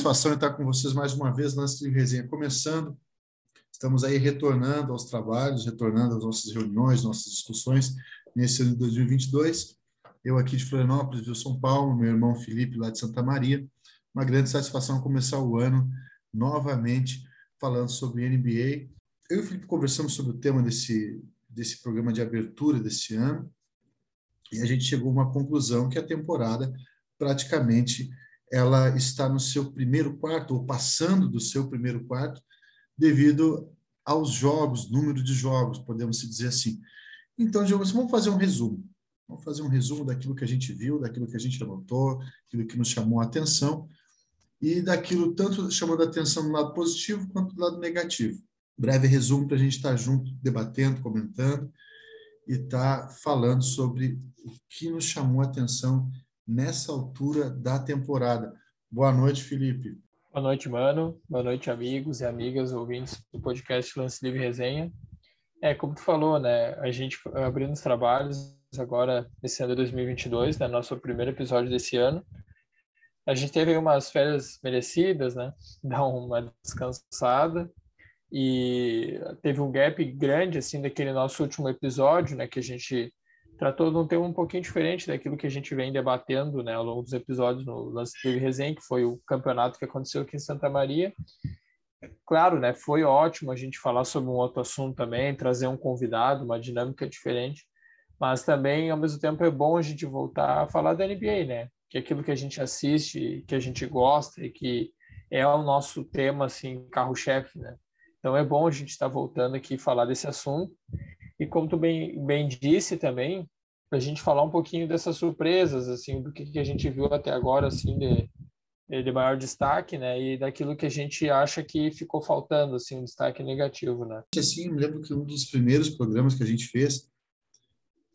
satisfação estar com vocês mais uma vez, Lance de Resenha começando. Estamos aí retornando aos trabalhos, retornando às nossas reuniões, nossas discussões nesse ano de 2022. Eu aqui de Florianópolis, de São Paulo, meu irmão Felipe lá de Santa Maria. Uma grande satisfação começar o ano novamente falando sobre NBA. Eu e o Felipe conversamos sobre o tema desse, desse programa de abertura desse ano e a gente chegou a uma conclusão que a temporada praticamente ela está no seu primeiro quarto, ou passando do seu primeiro quarto, devido aos jogos, número de jogos, podemos dizer assim. Então, assim, vamos fazer um resumo. Vamos fazer um resumo daquilo que a gente viu, daquilo que a gente anotou, aquilo que nos chamou a atenção, e daquilo tanto chamando a atenção do lado positivo quanto do lado negativo. Breve resumo para a gente estar junto, debatendo, comentando e estar falando sobre o que nos chamou a atenção nessa altura da temporada. Boa noite, Felipe. Boa noite, mano. Boa noite, amigos e amigas ouvintes do podcast Lance Livre Resenha. É, como tu falou, né, a gente abrindo os trabalhos agora nesse ano de 2022, né, nosso primeiro episódio desse ano. A gente teve umas férias merecidas, né, dar uma descansada e teve um gap grande assim daquele nosso último episódio, né, que a gente tratou de um tema um pouquinho diferente daquilo que a gente vem debatendo né, ao longo dos episódios no Lance Livre Resenha, que foi o campeonato que aconteceu aqui em Santa Maria. Claro, né, foi ótimo a gente falar sobre um outro assunto também, trazer um convidado, uma dinâmica diferente, mas também, ao mesmo tempo, é bom a gente voltar a falar da NBA, né? Que é aquilo que a gente assiste, que a gente gosta e que é o nosso tema, assim, carro-chefe, né? Então é bom a gente estar voltando aqui e falar desse assunto e como tu bem, bem disse também, para a gente falar um pouquinho dessas surpresas, assim, do que, que a gente viu até agora, assim, de, de maior destaque, né, e daquilo que a gente acha que ficou faltando, assim, um destaque negativo, né. Assim, eu lembro que um dos primeiros programas que a gente fez,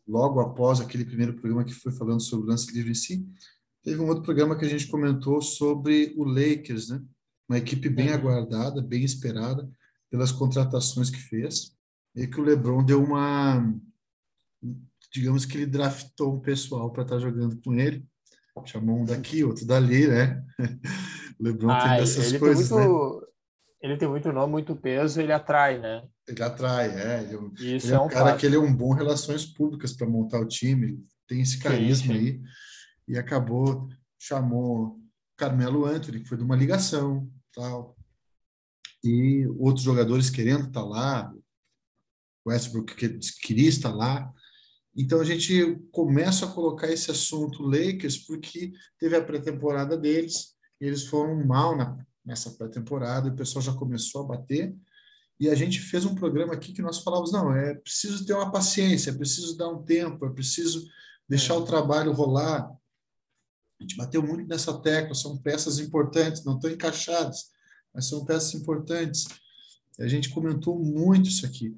logo após aquele primeiro programa que foi falando sobre o lance livre em si, teve um outro programa que a gente comentou sobre o Lakers, né, uma equipe bem uhum. aguardada, bem esperada pelas contratações que fez, e que o LeBron deu uma. Digamos que ele draftou um pessoal para estar tá jogando com ele. Chamou um daqui, outro dali, né? o LeBron ah, tem dessas coisas. Tem muito, né? Ele tem muito nome, muito peso, ele atrai, né? Ele atrai, é. Ele, Isso ele é, é um cara fato. que ele é um bom relações públicas para montar o time, tem esse carisma sim, sim. aí. E acabou, chamou Carmelo Anthony, que foi de uma ligação, tal. E outros jogadores querendo estar tá lá, Westbrook que queria estar lá. Então a gente começa a colocar esse assunto Lakers porque teve a pré-temporada deles, e eles foram mal na, nessa pré-temporada, o pessoal já começou a bater. E a gente fez um programa aqui que nós falávamos: não, é preciso ter uma paciência, é preciso dar um tempo, é preciso deixar é. o trabalho rolar. A gente bateu muito nessa tecla, são peças importantes, não estão encaixadas, mas são peças importantes. A gente comentou muito isso aqui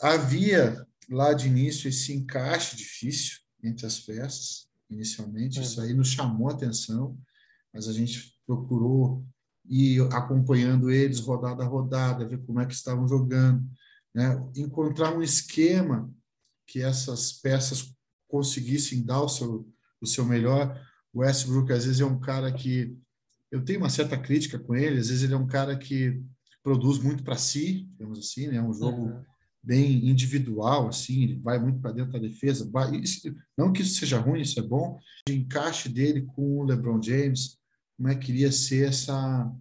havia lá de início esse encaixe difícil entre as peças, inicialmente, uhum. isso aí nos chamou a atenção, mas a gente procurou ir acompanhando eles rodada a rodada, ver como é que estavam jogando, né? encontrar um esquema que essas peças conseguissem dar o seu, o seu melhor. O Westbrook, às vezes, é um cara que eu tenho uma certa crítica com ele, às vezes ele é um cara que produz muito para si, digamos assim, né? um jogo uhum bem individual, assim, ele vai muito para dentro da defesa. Vai, isso, não que isso seja ruim, isso é bom. O encaixe dele com o LeBron James, como é que iria ser essa,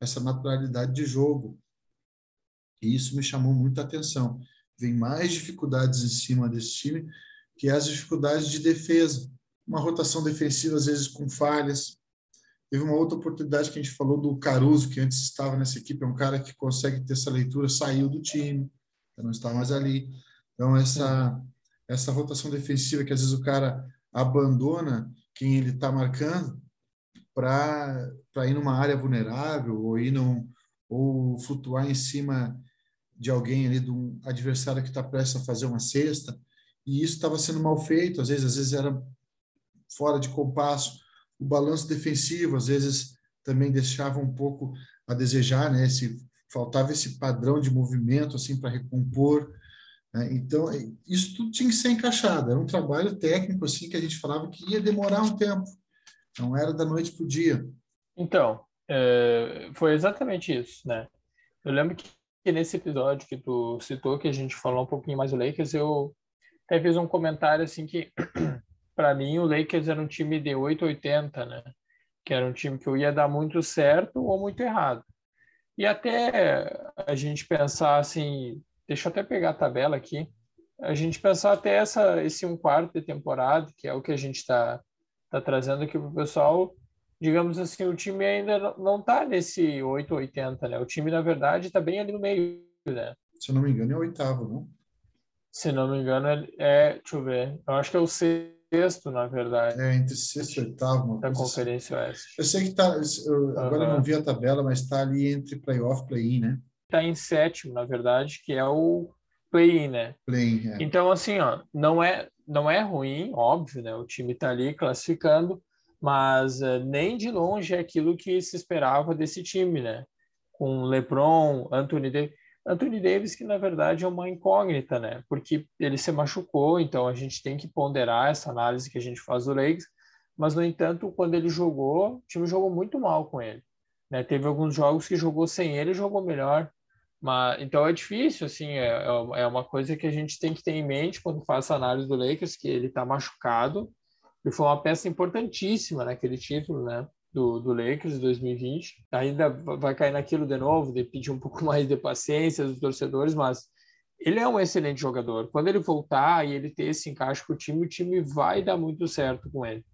essa naturalidade de jogo. E isso me chamou muita atenção. Vem mais dificuldades em cima desse time que as dificuldades de defesa. Uma rotação defensiva, às vezes, com falhas. Teve uma outra oportunidade que a gente falou do Caruso, que antes estava nessa equipe, é um cara que consegue ter essa leitura, saiu do time não está mais ali. Então, essa, essa rotação defensiva que às vezes o cara abandona quem ele está marcando para ir numa área vulnerável ou ir num, ou flutuar em cima de alguém ali, de um adversário que está prestes a fazer uma cesta, e isso estava sendo mal feito, às vezes, às vezes era fora de compasso, o balanço defensivo, às vezes também deixava um pouco a desejar, né, esse faltava esse padrão de movimento assim para recompor. Né? Então, é, isso tudo tinha que ser encaixado. Era um trabalho técnico assim que a gente falava que ia demorar um tempo. Não era da noite para o dia. Então, é, foi exatamente isso, né? Eu lembro que, que, nesse episódio que tu citou, que a gente falou um pouquinho mais do Lakers, eu até fiz um comentário assim que, para mim, o Lakers era um time de 880, né? Que era um time que eu ia dar muito certo ou muito errado. E até a gente pensar assim, deixa eu até pegar a tabela aqui, a gente pensar até essa, esse um quarto de temporada, que é o que a gente está tá trazendo aqui para o pessoal, digamos assim, o time ainda não está nesse 880, né? O time, na verdade, está bem ali no meio, né? Se eu não me engano, é o oitavo, não? Se não me engano, é, deixa eu ver, eu acho que é o sexto, na verdade. É, entre sexto e oitavo. Da assim. Conferência assim. Oeste. Eu sei que está, agora uhum. eu não vi a tabela, mas está ali entre playoff e play-in, né? Está em sétimo, na verdade, que é o play-in, né? Play-in, é. Então, assim, ó, não é, não é ruim, óbvio, né? O time está ali classificando, mas uh, nem de longe é aquilo que se esperava desse time, né? Com LeBron, Anthony Davis. Anthony Davis, que na verdade é uma incógnita, né? Porque ele se machucou, então a gente tem que ponderar essa análise que a gente faz do Lakers. Mas, no entanto, quando ele jogou, o time jogou muito mal com ele. Né? Teve alguns jogos que jogou sem ele e jogou melhor. Mas, então é difícil, assim, é, é, é uma coisa que a gente tem que ter em mente quando faz essa análise do Lakers, que ele está machucado, e foi uma peça importantíssima naquele título, né, do, do Lakers de 2020. Ainda vai cair naquilo de novo, de pedir um pouco mais de paciência dos torcedores, mas ele é um excelente jogador. Quando ele voltar e ele ter esse encaixe com o time, o time vai dar muito certo com ele.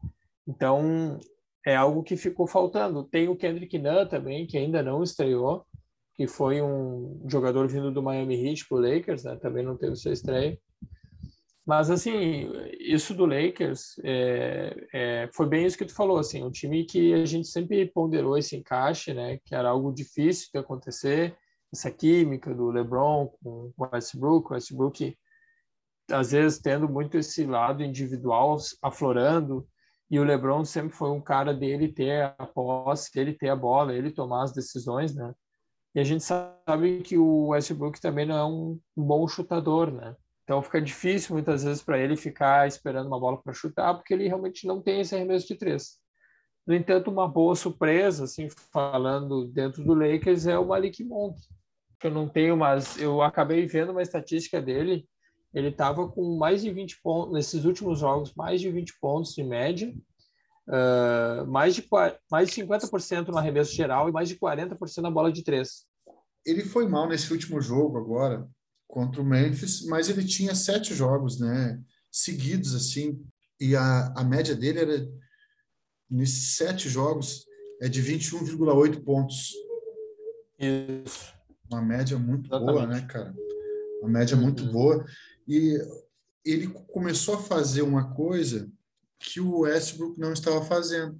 Então, é algo que ficou faltando. Tem o Kendrick Nunn também, que ainda não estreou, que foi um jogador vindo do Miami Heat para o Lakers, né? também não teve sua estreia. Mas, assim, isso do Lakers é, é, foi bem isso que tu falou, assim, um time que a gente sempre ponderou esse encaixe, né, que era algo difícil de acontecer, essa química do LeBron com o Westbrook, Westbrook às vezes tendo muito esse lado individual aflorando, e o LeBron sempre foi um cara dele ter a posse, ele ter a bola, ele tomar as decisões, né, e a gente sabe que o Westbrook também não é um, bom chutador, né? Então fica difícil muitas vezes para ele ficar esperando uma bola para chutar, porque ele realmente não tem esse arremesso de três. No entanto, uma boa surpresa, assim, falando dentro do Lakers, é o Malik Monk. Eu não tenho, mas eu acabei vendo uma estatística dele. Ele estava com mais de 20 pontos, nesses últimos jogos, mais de 20 pontos de média, uh, mais, de, mais de 50% no arremesso geral e mais de 40% na bola de três. Ele foi mal nesse último jogo agora contra o Memphis, mas ele tinha sete jogos, né, seguidos assim, e a, a média dele era nesses sete jogos é de 21,8 pontos. Isso. Uma média muito Exatamente. boa, né, cara? Uma média muito uhum. boa. E ele começou a fazer uma coisa que o Westbrook não estava fazendo.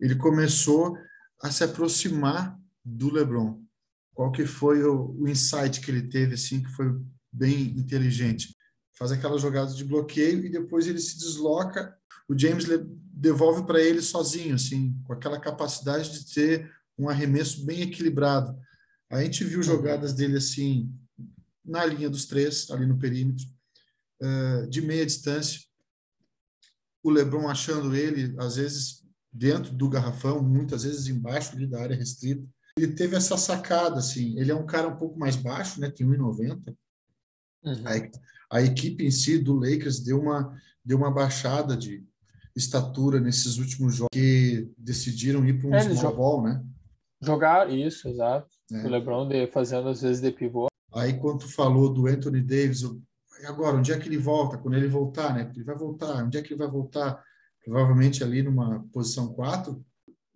Ele começou a se aproximar do LeBron. Qual que foi o, o insight que ele teve assim que foi bem inteligente? Faz aquelas jogadas de bloqueio e depois ele se desloca. O James devolve para ele sozinho, assim, com aquela capacidade de ter um arremesso bem equilibrado. A gente viu jogadas dele assim na linha dos três, ali no perímetro, eh, de meia distância, o LeBron achando ele, às vezes, dentro do garrafão, muitas vezes embaixo ali da área restrita. Ele teve essa sacada, assim, ele é um cara um pouco mais baixo, né, tem 1,90. Uhum. A, a equipe em si do Lakers deu uma, deu uma baixada de estatura nesses últimos jogos que decidiram ir para um é, small ball, né? Jogar isso, exato. É. O LeBron de, fazendo às vezes de pivô. Aí quando falou do Anthony Davis, e agora, onde é que ele volta? Quando ele voltar, né? Ele vai voltar. Onde é que ele vai voltar? Provavelmente ali numa posição 4?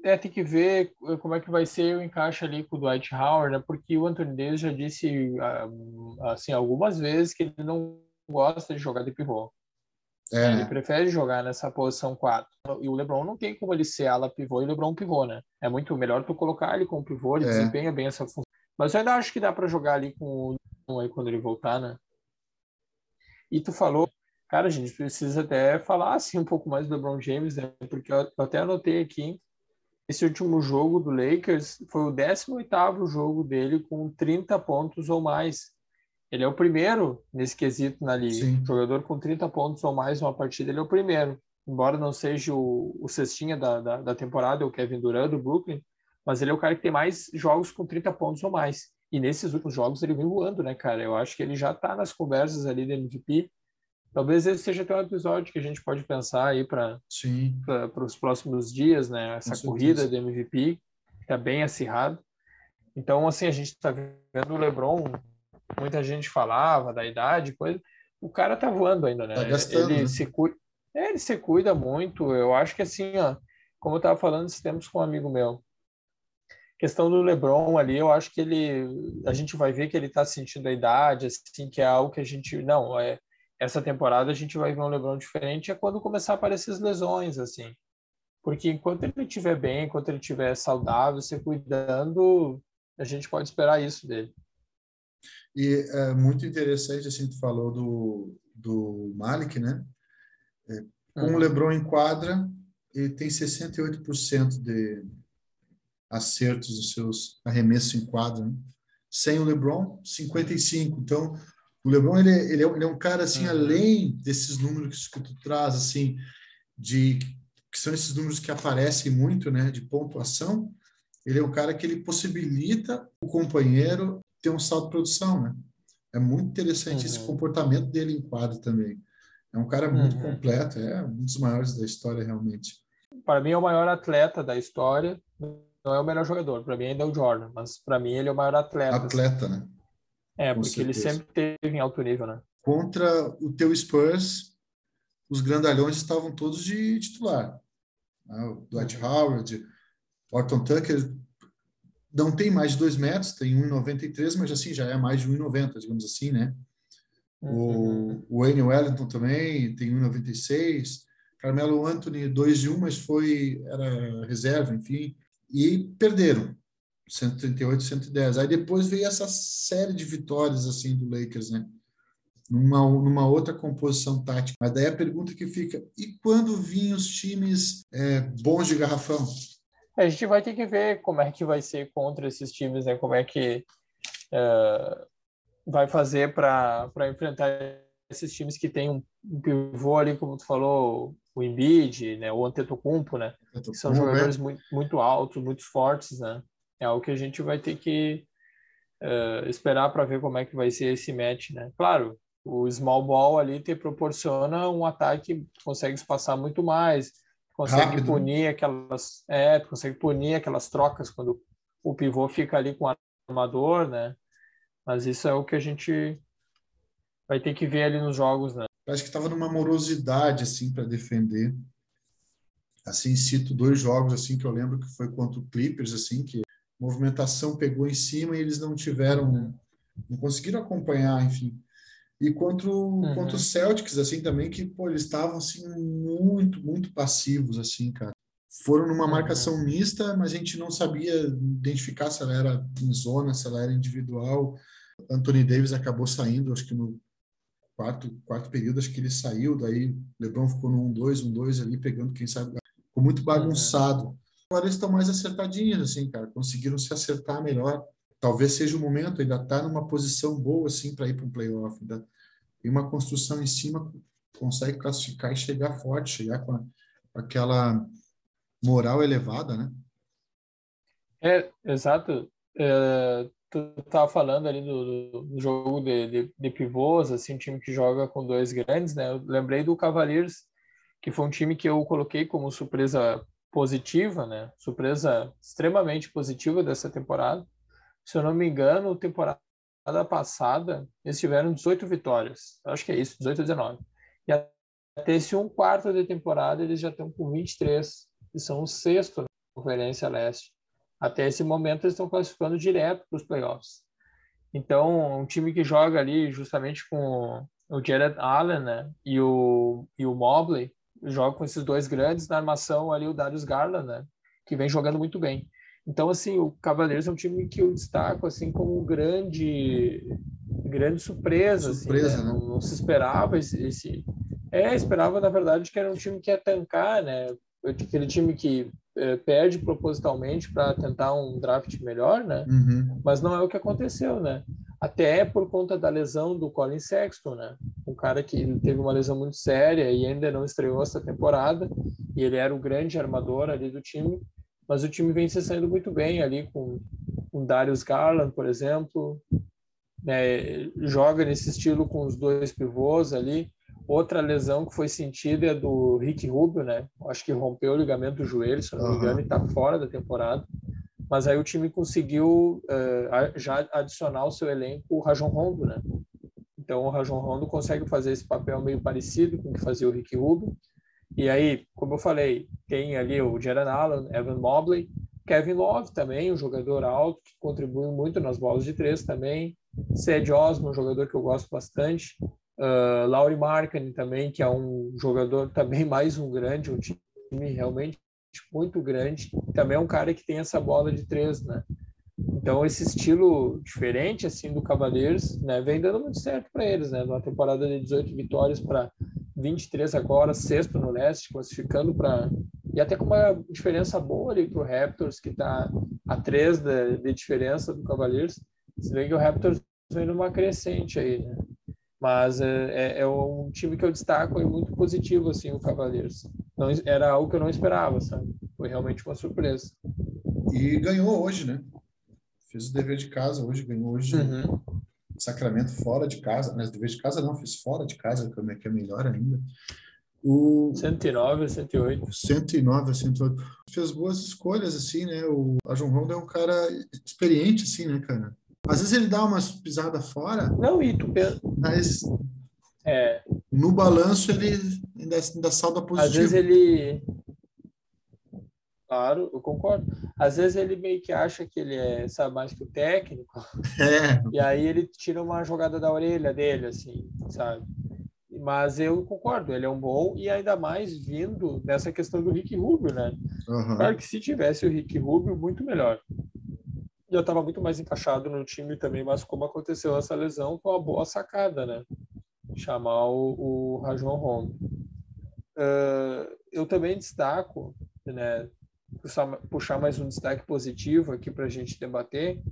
É, tem que ver como é que vai ser o encaixe ali com o Dwight Howard, né? Porque o Anthony Davis já disse, ah, assim, algumas vezes que ele não gosta de jogar de pivô. É. Ele prefere jogar nessa posição 4. E o LeBron não tem como ele ser ala pivô e o LeBron pivô, né? É muito melhor tu colocar ele como pivô, ele é. desempenha bem essa função. Mas eu ainda acho que dá para jogar ali com o aí quando ele voltar, né? E tu falou, cara, a gente precisa até falar assim um pouco mais do LeBron James, né? Porque eu até anotei aqui, esse último jogo do Lakers foi o 18º jogo dele com 30 pontos ou mais. Ele é o primeiro nesse quesito na liga. Sim. Jogador com 30 pontos ou mais numa partida, ele é o primeiro. Embora não seja o, o cestinha da, da, da temporada, o Kevin Durant do Brooklyn, mas ele é o cara que tem mais jogos com 30 pontos ou mais. E nesses últimos jogos ele vem voando, né, cara? Eu acho que ele já tá nas conversas ali do MVP. Talvez esse seja até um episódio que a gente pode pensar aí para os próximos dias, né? Essa corrida do MVP, que tá bem acirrado. Então, assim, a gente está vendo o LeBron, muita gente falava da idade, coisa. O cara tá voando ainda, né? Tá gastando, ele né? se cuida, é, ele se cuida muito. Eu acho que assim, ó, como eu tava falando esses tempos com um amigo meu, questão do LeBron ali, eu acho que ele, a gente vai ver que ele tá sentindo a idade, assim, que é algo que a gente, não, é essa temporada a gente vai ver um LeBron diferente é quando começar a aparecer as lesões, assim. Porque enquanto ele estiver bem, enquanto ele estiver saudável, se cuidando, a gente pode esperar isso dele. E é muito interessante, assim, tu falou do, do Malik, né? É, com uhum. o LeBron em quadra, ele tem 68% de acertos dos seus arremessos em quadra. Né? Sem o LeBron, 55%. Então, o LeBron, ele, ele, é, ele é um cara, assim, uhum. além desses números que tu traz, assim, de que são esses números que aparecem muito, né, de pontuação, ele é um cara que ele possibilita o companheiro ter um salto de produção, né? É muito interessante uhum. esse comportamento dele em quadro também. É um cara muito uhum. completo, é um dos maiores da história realmente. Para mim é o maior atleta da história, não é o melhor jogador. Para mim ainda é o Jordan, mas para mim ele é o maior atleta. Atleta, assim. né? É, Com porque certeza. ele sempre teve em alto nível, né? Contra o teu Spurs, os grandalhões estavam todos de titular. Né? O Dwight uhum. Howard, Orton Tucker não tem mais de dois metros, tem 1,93, mas assim, já é mais de 1,90, digamos assim, né? Uhum. O, o Wayne Wellington também tem 1,96. Carmelo Anthony, 2 de 1, mas foi, era reserva, enfim. E perderam, 138, 110. Aí depois veio essa série de vitórias, assim, do Lakers, né? Numa, numa outra composição tática. Mas daí a pergunta que fica, e quando vinham os times é, bons de garrafão? A gente vai ter que ver como é que vai ser contra esses times, né? Como é que uh, vai fazer para enfrentar esses times que tem um, um, pivô ali, como tu falou, o Embiid, né? O Antetokounmpo, né? Que são jogadores muito, muito altos, muito fortes, né? É algo que a gente vai ter que uh, esperar para ver como é que vai ser esse match, né? Claro, o small ball ali te proporciona um ataque que consegue espaçar muito mais, consegue Rápido. Né? punir aquelas, é, consegue punir aquelas trocas quando o pivô fica ali com o armador, né? Mas isso é o que a gente vai ter que ver ali nos jogos, né? Acho que estava numa morosidade assim para defender. Assim, cito dois jogos assim que eu lembro que foi contra o Clippers assim, que movimentação pegou em cima e eles não tiveram não conseguiram acompanhar, enfim. E contra o, uhum. contra o Celtics, assim, também, que, pô, eles estavam, assim, muito, muito passivos, assim, cara. Foram numa uhum. marcação mista, mas a gente não sabia identificar se ela era em zona, se ela era individual. Anthony Davis acabou saindo, acho que no quarto, quarto período, acho que ele saiu, daí LeBron ficou no 1-2, 1-2 ali, pegando, quem sabe, ficou muito uhum. bagunçado. Uhum. Eles estão mais acertadinhos, assim, cara, conseguiram se acertar melhor talvez seja o momento, ainda está numa posição boa assim para ir para um playoff. Ainda tem uma construção em cima, consegue classificar e chegar forte, chegar com, a, aquela moral elevada, né? É, exato. É, tu estava falando ali do, do jogo de, de, de, pivôs, assim, um time que joga com dois grandes, né? Eu lembrei do Cavaliers, que foi um time que eu coloquei como surpresa positiva, né? Surpresa extremamente positiva dessa temporada se eu não me engano, temporada passada, eles tiveram 18 vitórias. Acho que é isso, 18 ou 19. E até esse um quarto de temporada, eles já estão com 23, e são o sexto na Conferência Leste. Até esse momento, eles estão classificando direto para os playoffs. Então, um time que joga ali justamente com o Jared Allen né, e, o, e o Mobley, joga com esses dois grandes na armação ali, o Darius Garland, né, que vem jogando muito bem. Então, assim, o Cavaleiros é um time que eu destaco, assim, como grande, grande surpresa, surpresa assim, né? Não, não, se esperava esse, esse... É, esperava, na verdade, que era um time que ia tancar, né? Aquele time que é, perde propositalmente para tentar um draft melhor, né? Uhum. Mas não é o que aconteceu, né? Até por conta da lesão do Colin Sexton, né? Cara que teve uma lesão muito séria e ainda não estreou essa temporada, e ele era o grande armador ali do time, mas o time vem se saindo muito bem ali com, com Darius Garland, por exemplo, né, joga nesse estilo com os dois pivôs ali. Outra lesão que foi sentida é do Rick Rubio, né? Acho que rompeu o ligamento do joelho, se não me engano, uhum. e está fora da temporada. Mas aí o time conseguiu uh, já adicionar ao seu elenco o Rajon Rondo, né? Então o Rajon Rondo consegue fazer esse papel meio parecido com o que fazia o Rick Rubio. E aí, como eu falei, tem ali o Jaron Allen, Evan Mobley, Kevin Love também, um jogador alto que contribui muito nas bolas de três também. Ced Osmo, um jogador que eu gosto bastante. Uh, Laurie Markkinen também, que é um jogador também mais um grande, um time realmente muito grande. Também é um cara que tem essa bola de três, né? Então esse estilo diferente assim do Cavaleiros, né, vem dando muito certo para eles, né? Numa temporada de 18 vitórias para 23 agora, sexto no leste, classificando para e até com uma diferença boa ali para o Raptors, que está a três de, de diferença do Cavaleiros. Se bem que o Raptors vem numa crescente aí, né? Mas é, é, é, um time que eu destaco e muito positivo, assim, o Cavaleiros. Não, era algo que eu não esperava, sabe? Foi realmente uma surpresa. E ganhou hoje, né? Fez o dever de casa hoje, ganhou hoje. Uhum. Sacramento fora de casa, mas dever de casa não, fez fora de casa, que é melhor ainda. O 109 a 108. 109 a 108. Fez boas escolhas, assim, né? O João Rondo é um cara experiente, assim, né, cara? Às vezes ele dá umas pisadas fora. Não, e tu pensa. Mas é. no balanço ele ainda, ainda salda positivo. Às vezes ele. Claro, eu concordo. Às vezes ele meio que acha que ele é, sabe mais que o técnico. É. E aí ele tira uma jogada da orelha dele, assim, sabe? Mas eu concordo, ele é um bom e ainda mais vindo dessa questão do Rick Rubio, né? Uhum. Claro que se tivesse o Rick Rubio, muito melhor já estava muito mais encaixado no time também, mas como aconteceu essa lesão, foi uma boa sacada, né? Chamar o, o Rajon Rondo. Uh, eu também destaco, né? Puxar, mais um destaque positivo aqui para a gente debater,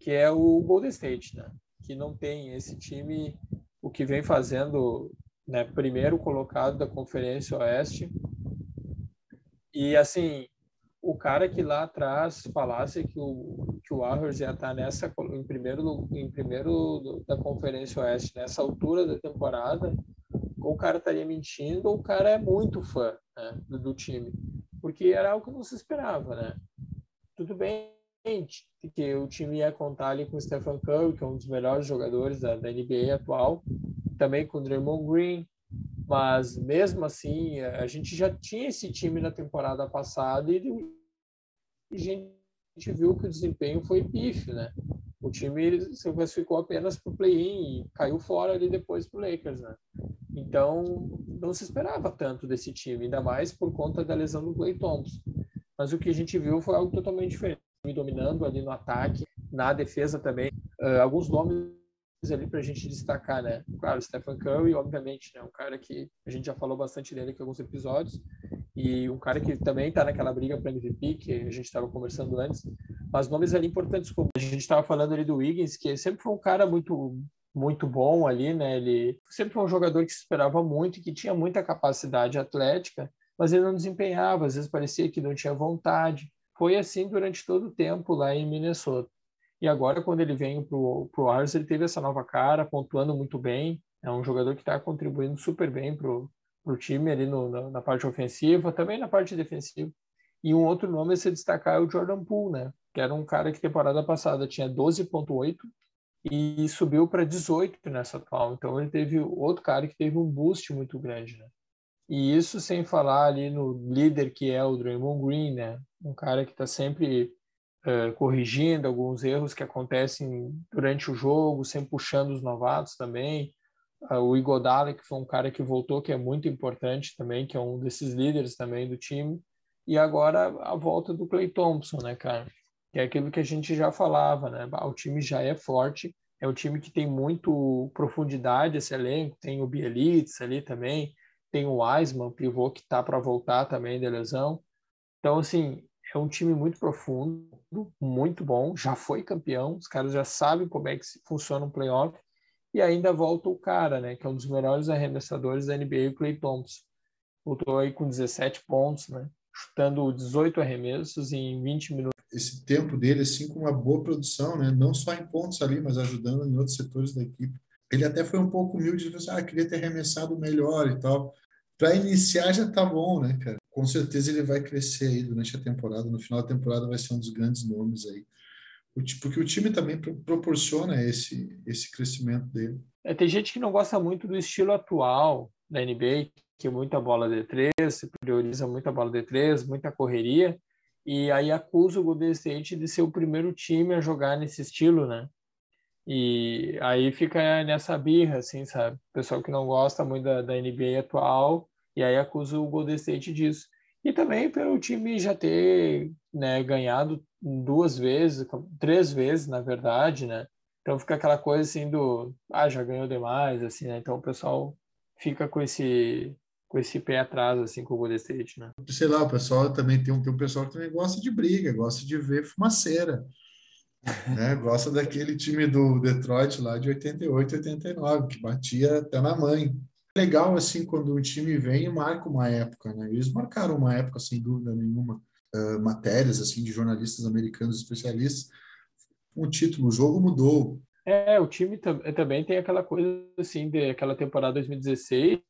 que é o Golden State, né? Que não tem esse time, o que vem fazendo, né? Primeiro colocado da Conferência Oeste. E assim, o cara que lá atrás falasse que o, que o Warriors ia estar nessa em primeiro em primeiro da Conferência Oeste nessa altura da temporada, ou o cara estaria mentindo, ou o cara é muito fã né, do, do, time, porque era algo que não se esperava, né? Tudo bem que o time ia contar ali com o Stephen Curry, que é um dos melhores jogadores da, da NBA atual, também com o Draymond Green, mas mesmo assim, a gente já tinha esse time na temporada passada e a gente viu que o desempenho foi pífio, né? O time se classificou apenas para o play-in e caiu fora ali depois para Lakers, né? Então, não se esperava tanto desse time, ainda mais por conta da lesão do Clay Thompson. Mas o que a gente viu foi algo totalmente diferente, dominando ali no ataque, na defesa também. Uh, alguns nomes ali para a gente destacar, né? Claro, Stephen Curry, obviamente, né? Um cara que a gente já falou bastante dele aqui em alguns episódios e um cara que também está naquela briga para MVP que a gente estava conversando antes. Mas nomes ali importantes, como a gente estava falando ali do Wiggins, que sempre foi um cara muito muito bom ali, né? Ele sempre foi um jogador que se esperava muito e que tinha muita capacidade atlética, mas ele não desempenhava, às vezes parecia que não tinha vontade. Foi assim durante todo o tempo lá em Minnesota. E agora, quando ele vem para o Warriors, ele teve essa nova cara, pontuando muito bem. É um jogador que está contribuindo super bem para o time ali no, na, na, parte ofensiva, também na parte defensiva. E um outro nome a se destacar é o Jordan Poole, né? Que era um cara que temporada passada tinha 12,8 e subiu para 18 nessa atual. Então ele teve outro cara que teve um boost muito grande, né? E isso sem falar ali no líder que é o Draymond Green, né? Um cara que está sempre uh, corrigindo alguns erros que acontecem durante o jogo, sempre puxando os novatos também. Uh, o Igodala, que foi um cara que voltou, que é muito importante também, que é um desses líderes também do time. E agora a volta do Clay Thompson, né, cara? Que é aquilo que a gente já falava, né? O time já é forte, é um time que tem muito profundidade esse elenco, tem o Bielitz ali também, tem o Wiseman, pivô que tá para voltar também de lesão. Então, assim, é um time muito profundo, muito bom, já foi campeão, os caras já sabem como é que funciona um playoff, e ainda volta o cara, né, que é um dos melhores arremessadores da NBA, o Clay Thompson. Voltou aí com 17 pontos, né? chutando 18 arremessos em 20 minutos. Esse tempo dele, assim, com uma boa produção, né? Não só em pontos ali, mas ajudando em outros setores da equipe. Ele até foi um pouco humilde, disse, ah, queria ter arremessado melhor e tal. Para iniciar já tá bom, né, cara? Com certeza ele vai crescer aí durante a temporada. No final da temporada vai ser um dos grandes nomes aí. Porque o time também proporciona esse, esse crescimento dele. É, tem gente que não gosta muito do estilo atual da NBA, que é muita bola de três, se prioriza muita bola de três, muita correria, e aí acusa o Golden State de ser o primeiro time a jogar nesse estilo, né? E aí fica nessa birra, assim, sabe? Pessoal que não gosta muito da, da NBA atual, e aí acusa o Golden State disso. E também pelo time já ter né, ganhado duas vezes, três vezes, na verdade, né? Então fica aquela coisa assim do, ah, já ganhou demais, assim, né? Então o pessoal fica com esse com esse pé atrás, assim, com o Golden State, né? Sei lá, o pessoal também tem um, tem um pessoal que também gosta de briga, gosta de ver fumaceira, né? Gosta daquele time do Detroit lá de 88, 89, que batia até na mãe. Legal, assim, quando um time vem e marca uma época, né? Eles marcaram uma época, sem dúvida nenhuma, uh, matérias, assim, de jornalistas americanos especialistas, um título, o jogo mudou. É, o time também tem aquela coisa assim, de aquela temporada 2016,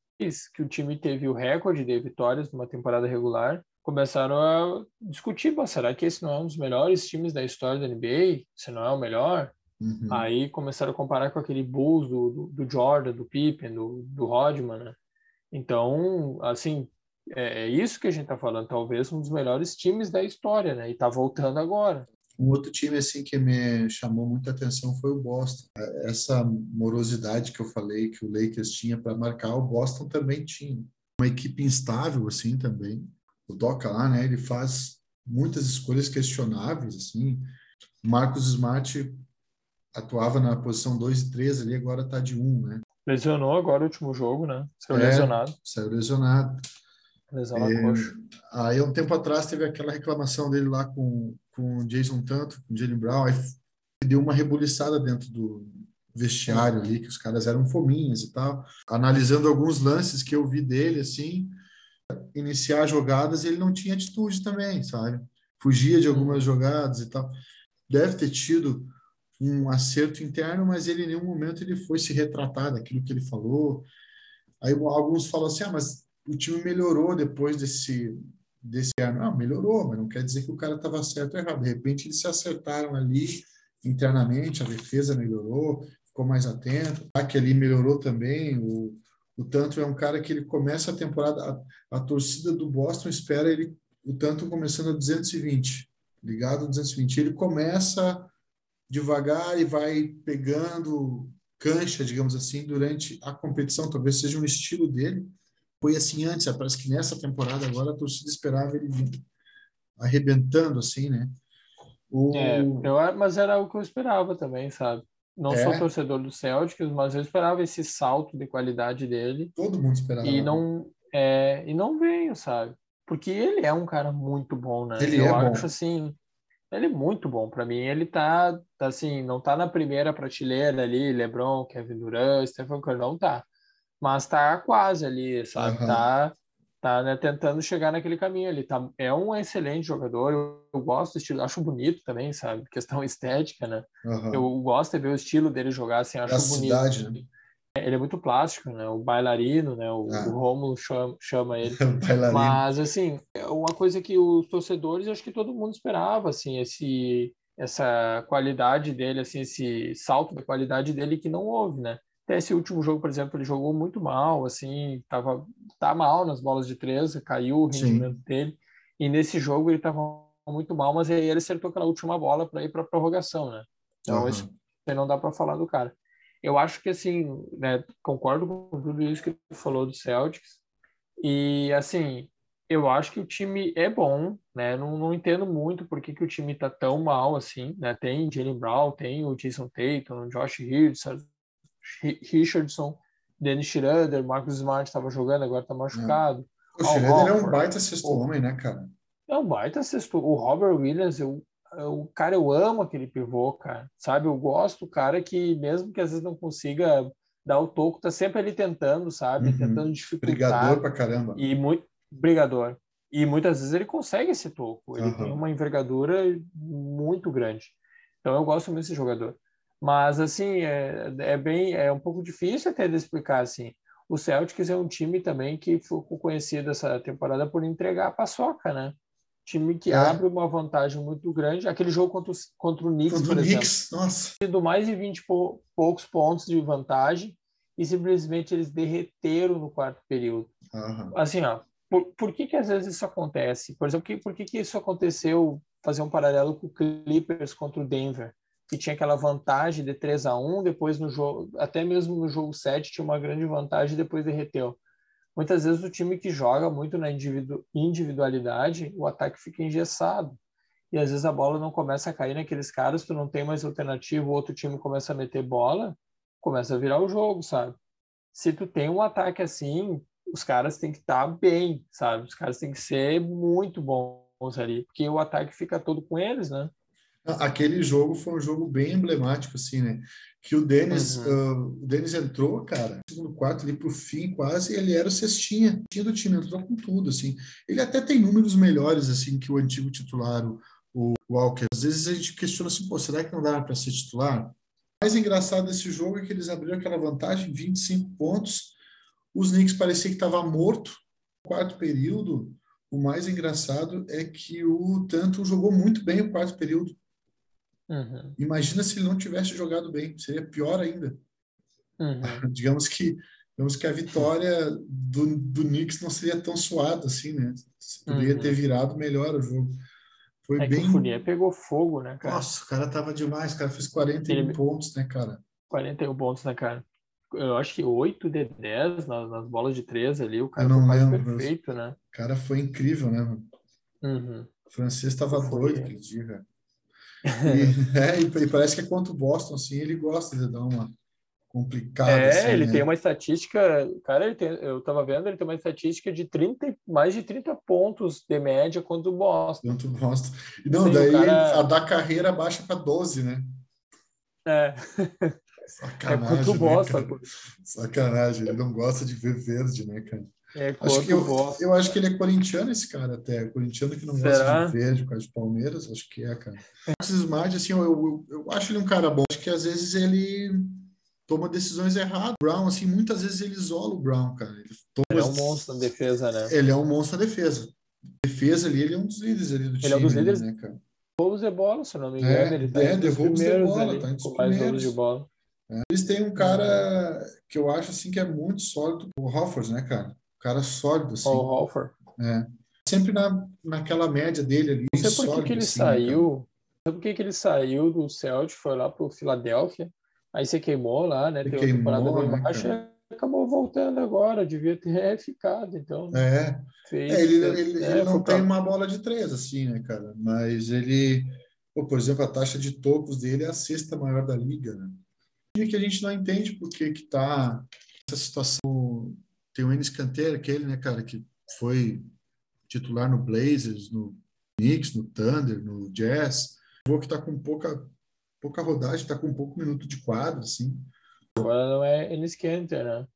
que o time teve o recorde de vitórias numa temporada regular, começaram a discutir, será que esse não é um dos melhores times da história da NBA? Se não é o melhor? Uhum. Aí começaram a comparar com aquele Bulls do, do, do Jordan, do Pippen, do, do Rodman, né? Então, assim, é, é isso que a gente está falando, talvez um dos melhores times da história, né? E está voltando agora. Um outro time assim que me chamou muita atenção foi o Boston. Essa morosidade que eu falei que o Lakers tinha para marcar, o Boston também tinha. Uma equipe instável assim também. O Doca lá, né, ele faz muitas escolhas questionáveis assim. Marcos Smart atuava na posição 2 e 3 ali, agora está de 1, um, né? Lesionou agora o último jogo, né? Saiu é, lesionado. Saiu lesionado. Lesão na é, coxa. Aí, um tempo atrás, teve aquela reclamação dele lá com, com o Jason Tanto, com o Jalen Brown, aí deu uma rebuliçada dentro do vestiário ali, que os caras eram fominhas e tal. Analisando alguns lances que eu vi dele, assim, iniciar jogadas, ele não tinha atitude também, sabe? Fugia de algumas jogadas e tal. Deve ter tido um acerto interno, mas ele em nenhum momento ele foi se retratar daquilo que ele falou. Aí alguns falam assim, ah, mas o time melhorou depois desse desse ano. Ah, melhorou, mas não quer dizer que o cara estava certo ou errado. De repente eles se acertaram ali internamente, a defesa melhorou, ficou mais atento. A que ali melhorou também. O, o Tanto é um cara que ele começa a temporada, a, a torcida do Boston espera ele, o Tanto começando a 220, ligado a 220. Ele começa devagar e vai pegando cancha, digamos assim, durante a competição. Talvez seja um estilo dele foi assim antes, parece que nessa temporada agora a torcida esperava ele vir arrebentando assim, né? O... É, eu, mas era o que eu esperava também, sabe? Não é. sou torcedor do Celtics, mas eu esperava esse salto de qualidade dele. Todo mundo esperava. E não, é, e não veio, sabe? Porque ele é um cara muito bom, né? Ele eu é acho bom. assim, ele é muito bom para mim. Ele tá, tá, assim, não tá na primeira prateleira ali, LeBron, Kevin Durant, Stephen Curry, não tá mas tá quase ali, sabe? Uhum. Tá, tá né, tentando chegar naquele caminho ali. Tá, é um excelente jogador, eu, eu, gosto do estilo, acho bonito também, sabe? Questão estética, né? Uhum. Eu gosto de ver o estilo dele jogar assim, acho bonito. Cidade, né? Ele é muito plástico, né? O bailarino, né? O, ah. o Romulo chama, chama ele. Mas, assim, é uma coisa que os torcedores, acho que todo mundo esperava, assim, esse, essa qualidade dele, assim, esse salto da qualidade dele que não houve, né? Esse último jogo, por exemplo, ele jogou muito mal, assim, tava tá mal nas bolas de três, caiu o rendimento Sim. dele. E nesse jogo ele estava muito mal, mas aí ele acertou aquela última bola para ir para prorrogação, né? Então uhum. isso não dá para falar do cara. Eu acho que assim, né, concordo com tudo isso que ele falou do Celtics. E assim, eu acho que o time é bom, né? Não, não entendo muito por que, que o time tá tão mal assim, né? Tem Jalen Brown, tem o Jason Tatum, Josh Hirt, Richardson, Dennis Schroeder, Marcos Smart estava jogando, agora está machucado. O Schroeder é um baita sexto homem, né, cara? É um baita sexto. O Robert Williams, eu, o cara, eu amo aquele pivô, cara. Sabe, eu gosto do cara que, mesmo que às vezes não consiga dar o toco, tá sempre ali tentando, sabe? Uhum. Tentando dificultar. Brigador pra caramba. E muito brigador. E muitas vezes ele consegue esse toco. Ele Aham. tem uma envergadura muito grande. Então eu gosto muito desse jogador. Mas assim, é, é bem é um pouco difícil até de explicar assim. O Celtics é um time também que ficou conhecido essa temporada por entregar a paçoca, né? Time que É. abre uma vantagem muito grande. Aquele jogo contra o, contra o Knicks, Contra por o exemplo, Knicks, nossa. sido mais de 20 e pou- poucos pontos de vantagem e simplesmente eles derreteram no quarto período. Aham. Assim, ó, por, por que que às vezes isso acontece? Por exemplo, que, por que que isso aconteceu, fazer um paralelo com o Clippers contra o Denver, que tinha aquela vantagem de 3 a 1 depois no jogo, até mesmo no jogo 7 tinha uma grande vantagem e depois derreteu. Muitas vezes o time que joga muito na individu- individualidade, o ataque fica engessado. E às vezes a bola não começa a cair naqueles caras, tu não tem mais alternativa, o outro time começa a meter bola, começa a virar o jogo, sabe? Se tu tem um ataque assim, os caras têm que estar bem, sabe? Os caras têm que ser muito bons ali, porque o ataque fica todo com eles, né? Aquele jogo foi um jogo bem emblemático, assim, né? Que o Denis, Uhum. ah, o Denis entrou, cara, no segundo quarto ali pro fim quase, e ele era o cestinha, tinha do time, entrou com tudo, assim. Ele até tem números melhores, assim, que o antigo titular, o, o Walker. Às vezes a gente questiona assim, pô, será que não dá para ser titular? O mais engraçado desse jogo é que eles abriram aquela vantagem, 25 pontos, os Knicks parecia que estava morto. No quarto período, o mais engraçado é que o Tanto jogou muito bem o quarto período. Uhum, Imagina se ele não tivesse jogado bem, seria pior ainda. uhum. Digamos que, digamos que a vitória do, do Knicks não seria tão suada assim, né? Poderia Uhum. ter virado melhor o jogo. Foi É que bem. o Fournier pegou fogo, né, cara? Nossa, o cara tava demais, o cara fez 41 Ele- pontos, né, cara? 41 pontos, né, cara? Eu acho que 8 de 10 nas, nas bolas de 3 ali, o cara foi lembro, perfeito, né? O cara foi incrível, né? Uhum. O francês estava Foi. doido aquele dia, cara. E, é, e, parece que é contra o Boston, assim, ele gosta de dar uma complicada. É, assim, ele né? tem uma estatística, cara, ele tem, eu tava vendo, ele tem uma estatística de 30, e- mais de 30 pontos de média contra o Boston. Contra o Boston. E não, Sim, daí cara- a da carreira baixa para 12, né? É, é Sacanagem. contra o né, Boston, pô. Sacanagem, ele não gosta de ver verde, né, cara? É Acho que eu, eu acho que ele é corintiano, esse cara, até. Corintiano que não Será? gosta de verde por causa de Palmeiras, acho que é, cara. Marcos Smart, assim, eu, eu, eu acho ele um cara bom. Acho que às vezes ele toma decisões erradas. Brown, assim, muitas vezes ele isola o Brown, cara. Ele, Ele é um monstro na defesa, né? Ele é um monstro na defesa. Defesa ali, ele é um dos líderes ali do Ele time. é um dos líderes. né, cara? roubos de bola, se eu não me É, engano. ele tá é, de roubos de primeiros bola, ali, tá entre os mais roubos de bola. Eles têm um cara que eu acho, assim, que é muito sólido. O Hofford, né, cara? Cara sólido, assim. Holford. É. Sempre na, naquela média dele ali. Não sei por que, sólido, que ele assim, saiu. Não por que, que ele saiu do Celtic, foi lá pro Philadelphia. Aí se queimou lá, né? Se Teve uma temporada queimou, bem né, baixa acabou voltando agora. Devia ter ficado, então. É, Fez, é, ele, ele, é, ele não foi pra- tem uma bola de três, assim, né, cara? Mas ele, pô, por exemplo, a taxa de tocos dele é a sexta maior da liga, né? E que a gente não entende por que que tá essa situação. Tem o Enes Kanter, aquele, né, cara, que foi titular no Blazers, no Knicks, no Thunder, no Jazz. O que tá com pouca, pouca rodagem, tá com pouco minuto de quadro, assim. Agora não é Ennis Canter, né?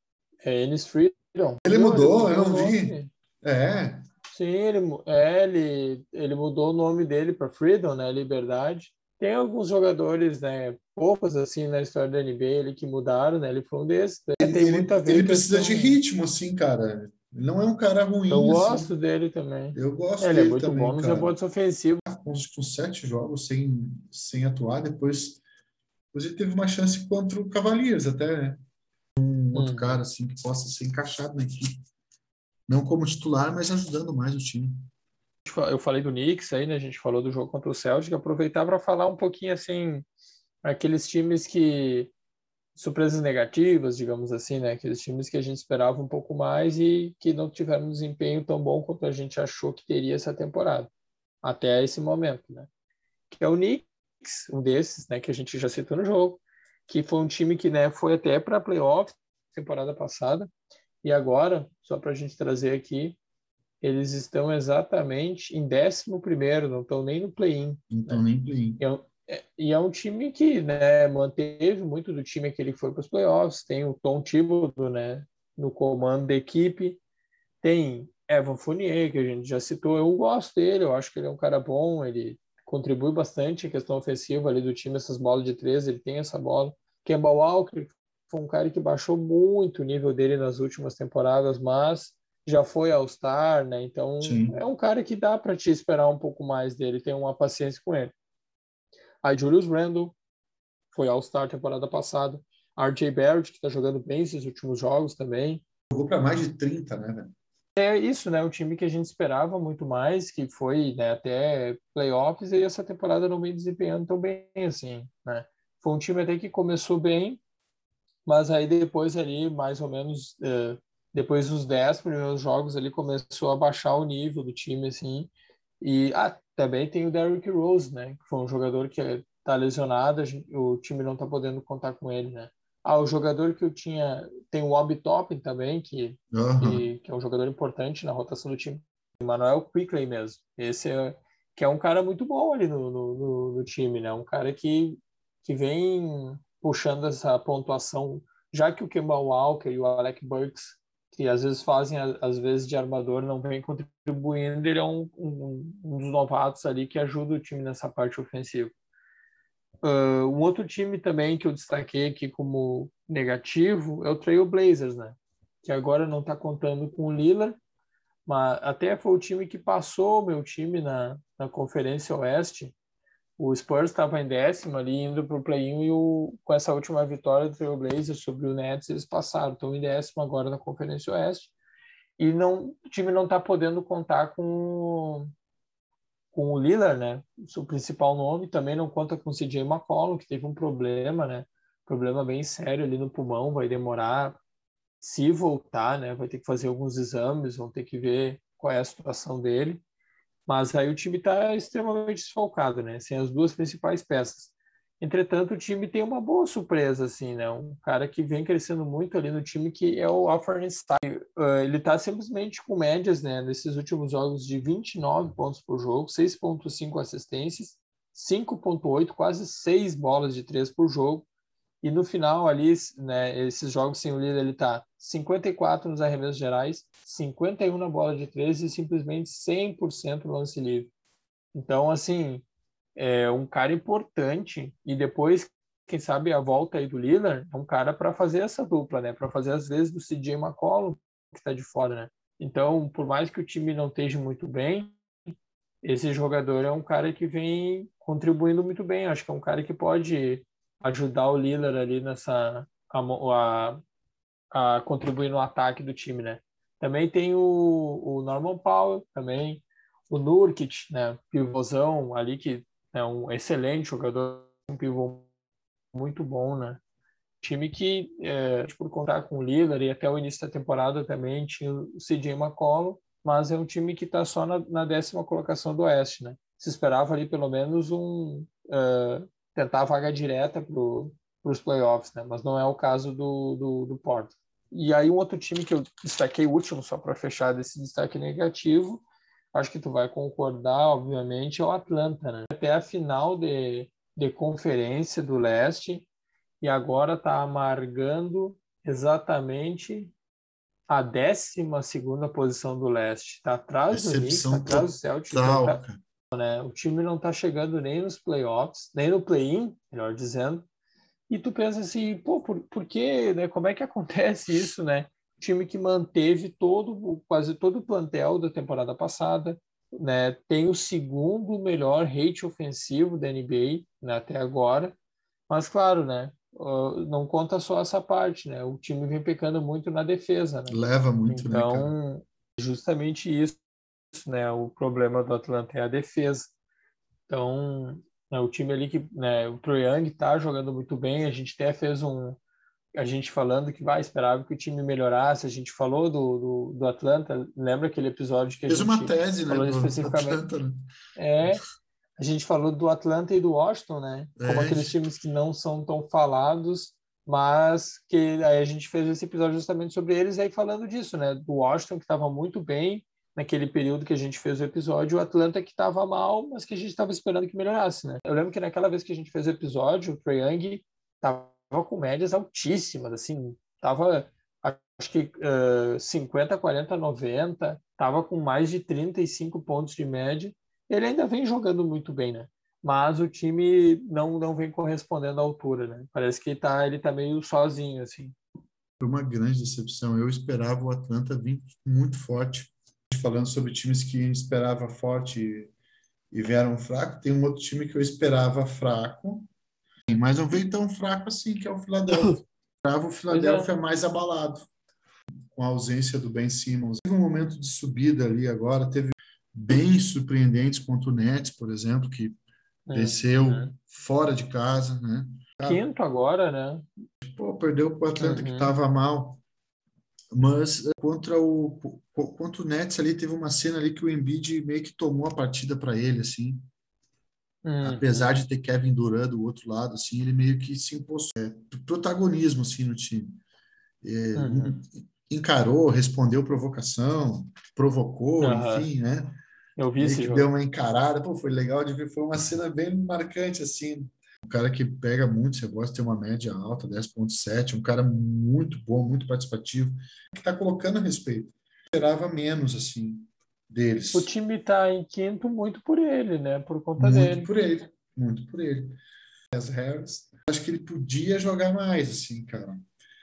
É Ennis Freedom. Ele Não, mudou, eu o não vi. É, Sim, ele, é, ele, ele mudou o nome dele para Freedom, né? Liberdade. Tem alguns jogadores, né? Poucos assim na história da NBA ele que mudaram, né? Ele foi um desses. né? Tem ele, muito a ver ele com precisa de ritmo, assim, cara. Ele não é um cara ruim, Eu assim. gosto dele também. Eu gosto Ele é dele muito também, bom nos rebotes ofensivos. Com, com sete jogos sem, sem atuar, depois, depois ele teve uma chance contra o Cavaliers até, né? Um outro Hum. cara, assim, que possa ser encaixado na equipe. Não como titular, mas ajudando mais o time. Eu falei do Knicks aí, né? A gente falou do jogo contra o Celtic. Aproveitar para falar um pouquinho assim, aqueles times que surpresas negativas, digamos assim, né? Aqueles times que a gente esperava um pouco mais e que não tiveram um desempenho tão bom quanto a gente achou que teria essa temporada, até esse momento, né? Que é o Knicks, um desses, né? Que a gente já citou no jogo, que foi um time que, né? Foi até para playoffs temporada passada e agora, só para a gente trazer aqui, eles estão exatamente em 11 primeiro, não estão nem no play-in. Então, nem play. E é, um- é- e é um time que né, manteve muito do time que ele foi para os playoffs. Tem o Tom Thibodeau né, no comando da equipe. Tem Evan Fournier, que a gente já citou, eu gosto dele, eu acho que ele é um cara bom, ele contribui bastante em questão ofensiva ali do time, essas bolas de três, ele tem essa bola. Kemba Walker foi um cara que baixou muito o nível dele nas últimas temporadas, mas já foi All-Star, né? Então Sim. é um cara que dá para te esperar um pouco mais dele, tem uma paciência com ele. Aí Julius Randle foi All-Star temporada passada. RJ Barrett, que está jogando bem esses últimos jogos também. Jogou para mais de 30, né, velho? É isso, né? Um time que a gente esperava muito mais, que foi né, até playoffs, e essa temporada não vem desempenhando tão bem assim, né? Foi um time até que começou bem, mas aí depois ali, mais ou menos, uh, depois dos 10 primeiros jogos, ali começou a baixar o nível do time, assim. E ah, também tem o Derrick Rose, né? Que foi um jogador que está lesionado, o time não está podendo contar com ele, né? Ah, o jogador que eu tinha. Tem o Obi Toppin também, que, uhum. que, que, é um jogador importante na rotação do time. O Manuel Quickley mesmo. Esse é, que é um cara muito bom ali no, no, no, time, né? Um cara que, que vem puxando essa pontuação, já que o Kemba Walker e o Alec Burks, que às vezes fazem, às vezes de armador, não vem contribuindo, ele é um, um, um dos novatos ali que ajuda o time nessa parte ofensiva. Uh, um outro time também que eu destaquei aqui como negativo é o Trail Blazers, né? Que agora não está contando com o Lillard, mas até foi o time que passou o meu time na, na Conferência Oeste. O Spurs estava em décimo ali, indo para o play-in, e o, com essa última vitória do Trail Blazers sobre o Nets, eles passaram. Estão em décimo agora na Conferência Oeste. E não, o time não está podendo contar com com o Lillard, né? O principal nome também não conta com o CJ McCollum, que teve um problema, né? Problema bem sério ali no pulmão, vai demorar se voltar, né? Vai ter que fazer alguns exames, vão ter que ver qual é a situação dele. Mas aí o time está extremamente desfalcado, né? Sem as duas principais peças. Entretanto, o time tem uma boa surpresa, assim, né? Um cara que vem crescendo muito ali no time, que é o Alfred Stein. Uh, ele tá simplesmente com médias, né? Nesses últimos jogos de 29 pontos por jogo, 6.5 assistências, 5.8, quase 6 bolas de 3 por jogo. E no final ali, né, esses jogos sem o líder, ele tá 54 nos arremessos gerais, 51 na bola de 3 e simplesmente 100% no lance livre. Então, assim, é um cara importante e depois, quem sabe, a volta aí do Lillard é um cara para fazer essa dupla, né? Para fazer às vezes do CJ McCollum que está de fora, né? Então, por mais que o time não esteja muito bem, esse jogador é um cara que vem contribuindo muito bem. Acho que é um cara que pode ajudar o Lillard ali nessa a, a, a contribuir no ataque do time, né? Também tem o, o Norman Powell, também o Nurkic, né? Pivôzão ali que é um excelente jogador, um pivô muito bom, né? Time que, é, por contar com o Lillard e até o início da temporada também tinha o CJ McCollum, mas é um time que está só na, na, décima colocação do Oeste, né? Se esperava ali pelo menos um uh, tentar a vaga direta para os playoffs, né? Mas não é o caso do, do, do Porto. E aí um outro time que eu destaquei último só para fechar desse destaque negativo acho que tu vai concordar, obviamente, é o Atlanta, né? Até a final de, de conferência do leste e agora está amargando exatamente a 12 segunda posição do leste. Está atrás do Knicks, tá atrás do Celtic. Né? O time não está chegando nem nos playoffs, nem no play-in, melhor dizendo. E tu pensa assim, pô, por, por que, né? Como é que acontece isso, né? time que manteve todo, quase todo o plantel da temporada passada, né? Tem o segundo melhor rate ofensivo da NBA né, até agora, mas claro, né? Não conta só essa parte, né? O time vem pecando muito na defesa, né? Leva muito, né, então, né, justamente isso, né? O problema do Atlanta é a defesa. Então, né, o time ali que, né? O Troy Young tá jogando muito bem. A gente até fez um a gente falando que vai esperava que o time melhorasse, a gente falou do, do, do Atlanta, lembra aquele episódio que a Fez gente uma tese, né, falou né, especificamente. Atlanta, né? É, a gente falou do Atlanta e do Washington, né? Como é. aqueles times que não são tão falados, mas que aí a gente fez esse episódio justamente sobre eles, aí falando disso, né? Do Washington que estava muito bem naquele período que a gente fez o episódio, o Atlanta que estava mal, mas que a gente estava esperando que melhorasse, né? Eu lembro que naquela vez que a gente fez o episódio, o Trae Young estava com médias altíssimas, assim, tava acho que uh, 50, 40, 90, estava com mais de 35 pontos de média. Ele ainda vem jogando muito bem, né? Mas o time não, não vem correspondendo à altura, né? Parece que tá, ele tá meio sozinho, assim. Foi uma grande decepção. Eu esperava o Atlanta vir muito forte. Falando sobre times que esperava forte e vieram fraco, tem um outro time que eu esperava fraco, mas não veio tão fraco assim, que é o Philadelphia. o Philadelphia mais abalado com a ausência do Ben Simmons. Teve um momento de subida ali agora, teve bem surpreendentes contra o Nets, por exemplo, que é, desceu é. fora de casa, né? Quinto agora, né? Pô, perdeu para o Atlanta uhum. que estava mal. Mas eh, contra o contra o Nets ali teve uma cena ali que o Embiid meio que tomou a partida para ele assim. Uhum. Apesar de ter Kevin Durant do outro lado assim, ele meio que se impôs é, protagonismo assim no time. É, uhum encarou, respondeu provocação, provocou, uhum. enfim, né? Eu vi isso. Deu uma encarada, pô, foi legal de ver, foi uma cena bem marcante, assim. Um cara que pega muito, você gosta de ter uma média alta, 10.7, um cara muito bom, muito participativo, que está colocando a respeito. Esperava menos, assim, deles. O time está em quinto muito por ele, né? Por conta muito dele. Muito por ele, muito por ele. As Harris, acho que ele podia jogar mais, assim, cara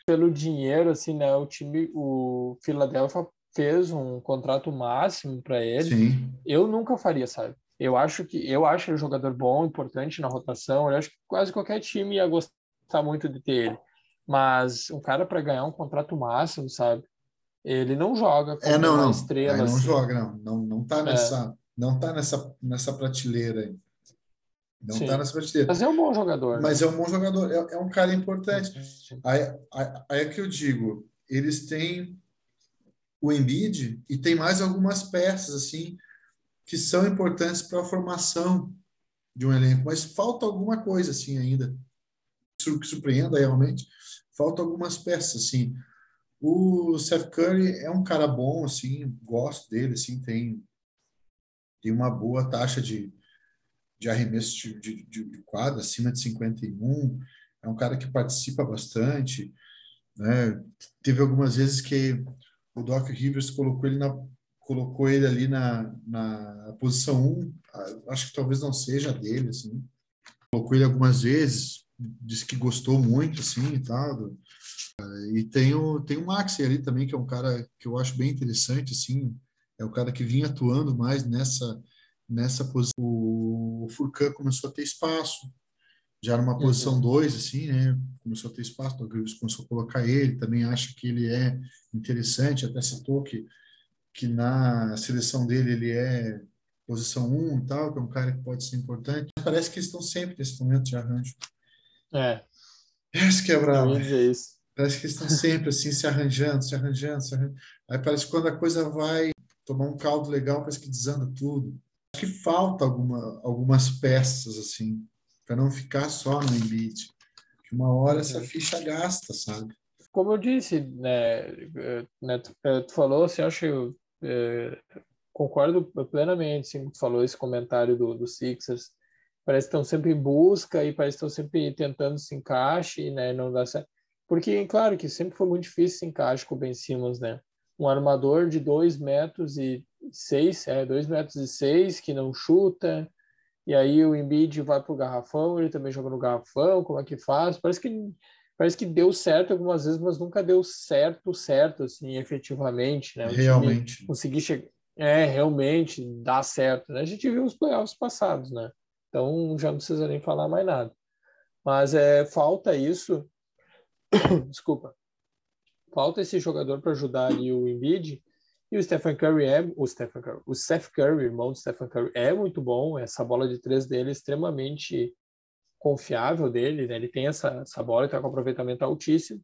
pelo dinheiro, assim, né? O time, o Philadelphia fez um contrato máximo para ele. Sim. Eu nunca faria, sabe? Eu acho que eu acho ele um jogador bom, importante na rotação. Eu acho que quase qualquer time ia gostar muito de ter ele. Mas um cara para ganhar um contrato máximo, sabe? Ele não joga como é, não, uma não. estrela. É, não assim. joga, não. Não, não tá nessa, é. não tá nessa, nessa prateleira aí. Não está nessa prateleira. Mas é um bom jogador. Né? Mas é um bom jogador, é, é um cara importante. Aí, aí, aí, é que eu digo, eles têm o Embiid e tem mais algumas peças assim que são importantes para a formação de um elenco, mas falta alguma coisa assim ainda. Isso que surpreenda realmente, falta algumas peças assim. O Seth Curry é um cara bom assim, gosto dele assim, tem tem uma boa taxa de de arremesso de, de, de quadra, acima de 51. É um cara que participa bastante. Né? Teve algumas vezes que o Doc Rivers colocou ele, na, colocou ele ali na, na posição 1, acho que talvez não seja dele, assim. Colocou ele algumas vezes, disse que gostou muito, assim, e tal. E tem o, tem o Maxi ali também, que é um cara que eu acho bem interessante, assim, é o cara que vinha atuando mais nessa nessa posição. O Furcan começou a ter espaço, já numa uhum. posição 2, assim, né? Começou a ter espaço, o Grievous começou a colocar ele, também acha que ele é interessante, até citou que, que na seleção dele ele é posição 1 um, e tal, que é um cara que pode ser importante. Parece que eles estão sempre nesse momento de arranjo. É. Esse que é bravo. Parece que eles estão sempre assim, se arranjando, se arranjando, se arranjando. Aí parece que quando a coisa vai tomar um caldo legal, parece que desanda tudo que falta alguma, algumas peças, assim, para não ficar só no Embiid. Que uma hora essa uhum. ficha gasta, sabe? Como eu disse, né, né tu, é, tu falou, assim, acho que eu é, concordo plenamente, assim, tu falou esse comentário do, do Sixers, parece que estão sempre em busca e parece que estão sempre tentando se encaixe, né, não dá certo. Porque, claro, que sempre foi muito difícil se encaixe com o Ben Simmons, né? Um armador de dois metros e seis, é, dois metros e seis, que não chuta, e aí o Embiid vai pro garrafão, ele também joga no garrafão, como é que faz? Parece que parece que deu certo algumas vezes, mas nunca deu certo, certo, assim, efetivamente, né? O realmente. Conseguir chegar... É, realmente dá certo, né? A gente viu os playoffs passados, né? Então, já não precisa nem falar mais nada. Mas é, falta isso... Desculpa. Falta esse jogador para ajudar ali o Embiid, e o Stephen Curry é o Stephen Curry, o Seth Curry, irmão do Stephen Curry, é muito bom. Essa bola de três dele é extremamente confiável dele, né? Ele tem essa, essa bola, está com aproveitamento altíssimo.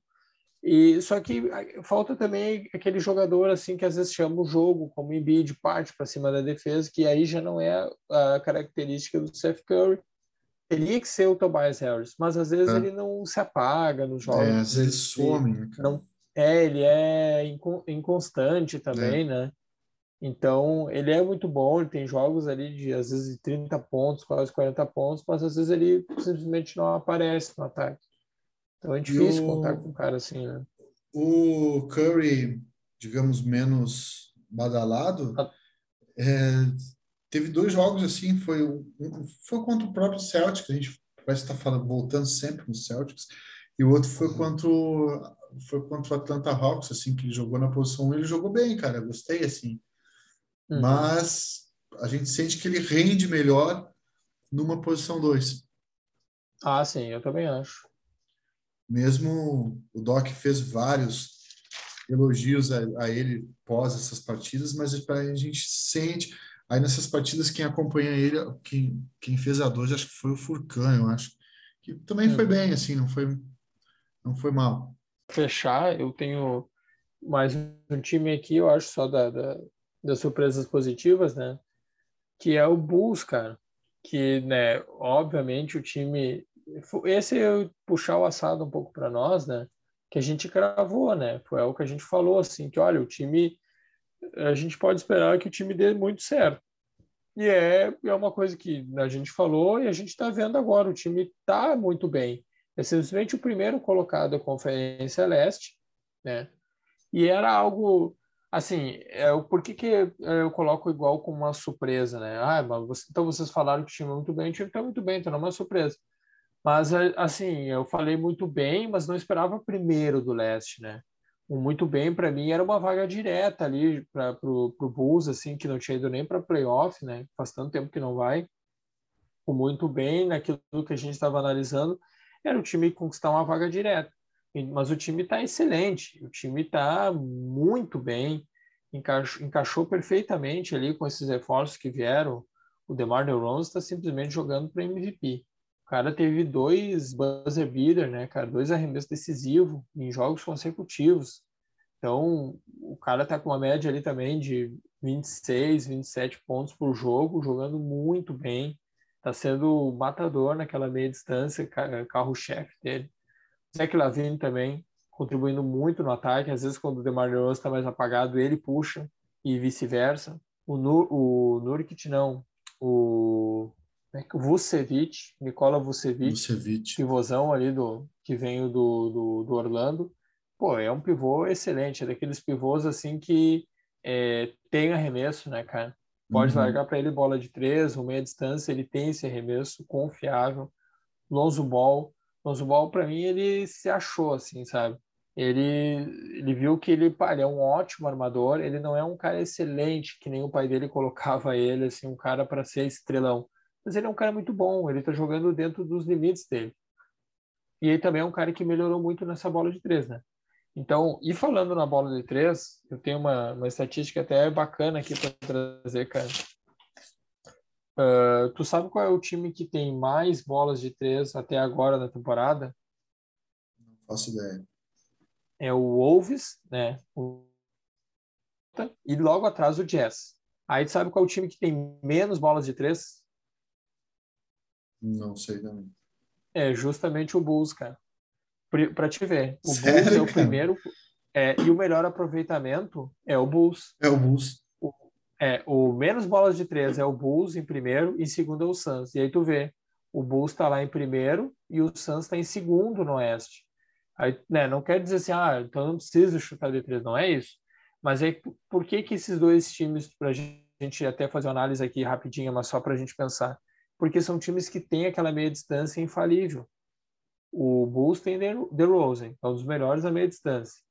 E só que falta também aquele jogador assim que às vezes chama o jogo, como Embiid, parte para cima da defesa, que aí já não é a característica do Seth Curry. Teria que ser o Tobias Harris, mas às vezes é. ele não se apaga nos jogos. É, às vezes some, né, Não, é, ele é inconstante também, é. né? Então, ele é muito bom, ele tem jogos ali de, às vezes, 30 pontos, quase 40 pontos, mas às vezes ele simplesmente não aparece no ataque. Então é difícil o... contar com um cara assim, né? o Curry, digamos, menos badalado, ah. é, teve dois jogos assim, foi, um, foi contra o próprio Celtics, a gente parece estar tá falando, voltando sempre no Celtics, e o outro foi uhum. contra o, foi contra o Atlanta Hawks, assim, que ele jogou na posição 1, ele jogou bem, cara, gostei, assim. Uhum. Mas a gente sente que ele rende melhor numa posição 2. Ah, sim, eu também acho. Mesmo o Doc fez vários elogios a, a ele pós essas partidas, mas a gente sente. Aí nessas partidas, quem acompanha ele, quem, quem fez a 2, acho que foi o Furcan, eu acho. Que também foi uhum. bem, assim, não foi, não foi mal. Fechar, eu tenho mais um time aqui, eu acho, só da, da, das surpresas positivas, né? Que é o Bulls, cara. Que, né, obviamente o time esse é puxar o assado um pouco para nós, né? Que a gente cravou, né? Foi o que a gente falou, assim, que olha, o time, a gente pode esperar que o time dê muito certo. E é, é uma coisa que a gente falou e a gente está vendo agora, o time está muito bem. É simplesmente o primeiro colocado da Conferência Leste, né? E era algo, assim, é, por que, que eu coloco igual como uma surpresa, né? Ah, mas você, então vocês falaram que o time é muito bem, o time está muito bem, então não é uma surpresa. Mas, assim, eu falei muito bem, mas não esperava primeiro do leste, né? Muito bem, para mim, era uma vaga direta ali para o Bulls, assim, que não tinha ido nem para playoff, né? Faz tanto tempo que não vai. O muito bem, naquilo que a gente estava analisando, era o time conquistar uma vaga direta. Mas o time está excelente, o time está muito bem, encaixou, encaixou, perfeitamente ali com esses reforços que vieram. O DeMar DeRozan está simplesmente jogando para MVP. Cara teve dois buzzer beater, né, cara? Dois arremessos decisivos em jogos consecutivos. Então, o cara tá com uma média ali também de 26, 27 pontos por jogo, jogando muito bem. Tá sendo matador naquela meia distância, carro-chefe dele. Zach Lavine também contribuindo muito no ataque. Às vezes, quando o DeMar DeRozan está mais apagado, ele puxa e vice-versa. O, Nur, o Nurkic não. O Vucevic, Nicola Vucevic, Vucevic, pivôzão ali do que vem do, do, do, Orlando. Pô, é um pivô excelente, é daqueles pivôs assim que é, tem arremesso, né, cara? Pode uhum. largar para ele bola de três, ou meia distância, ele tem esse arremesso confiável. Lonzo Ball, Lonzo Ball para mim ele se achou assim, sabe? Ele, ele viu que ele, ele é um ótimo armador, ele não é um cara excelente que nem o pai dele colocava ele assim, um cara para ser estrelão mas ele é um cara muito bom, ele está jogando dentro dos limites dele. E ele também é um cara que melhorou muito nessa bola de três, né? Então, e falando na bola de três, eu tenho uma, uma estatística até bacana aqui para trazer, cara. Uh, tu sabe qual é o time que tem mais bolas de três até agora na temporada? Não faço ideia. É o Wolves, né? O... E logo atrás o Jazz. Aí tu sabe qual é o time que tem menos bolas de três? Não sei também. É justamente o Bulls, cara. Para te ver. O Sério, Bulls é o cara? primeiro. É, e o melhor aproveitamento é o Bulls. É o Bulls. O, é, o menos bolas de três é o Bulls em primeiro, e segundo é o Suns. E aí tu vê, o Bulls está lá em primeiro e o Suns está em segundo no Oeste. Aí, né, não quer dizer assim, ah, então não precisa chutar de três, não é isso. Mas aí, por que que esses dois times, para a gente até fazer uma análise aqui rapidinha, mas só para a gente pensar, porque são times que têm aquela meia distância infalível. O Bulls tem DeRozan, é um dos melhores da meia distância.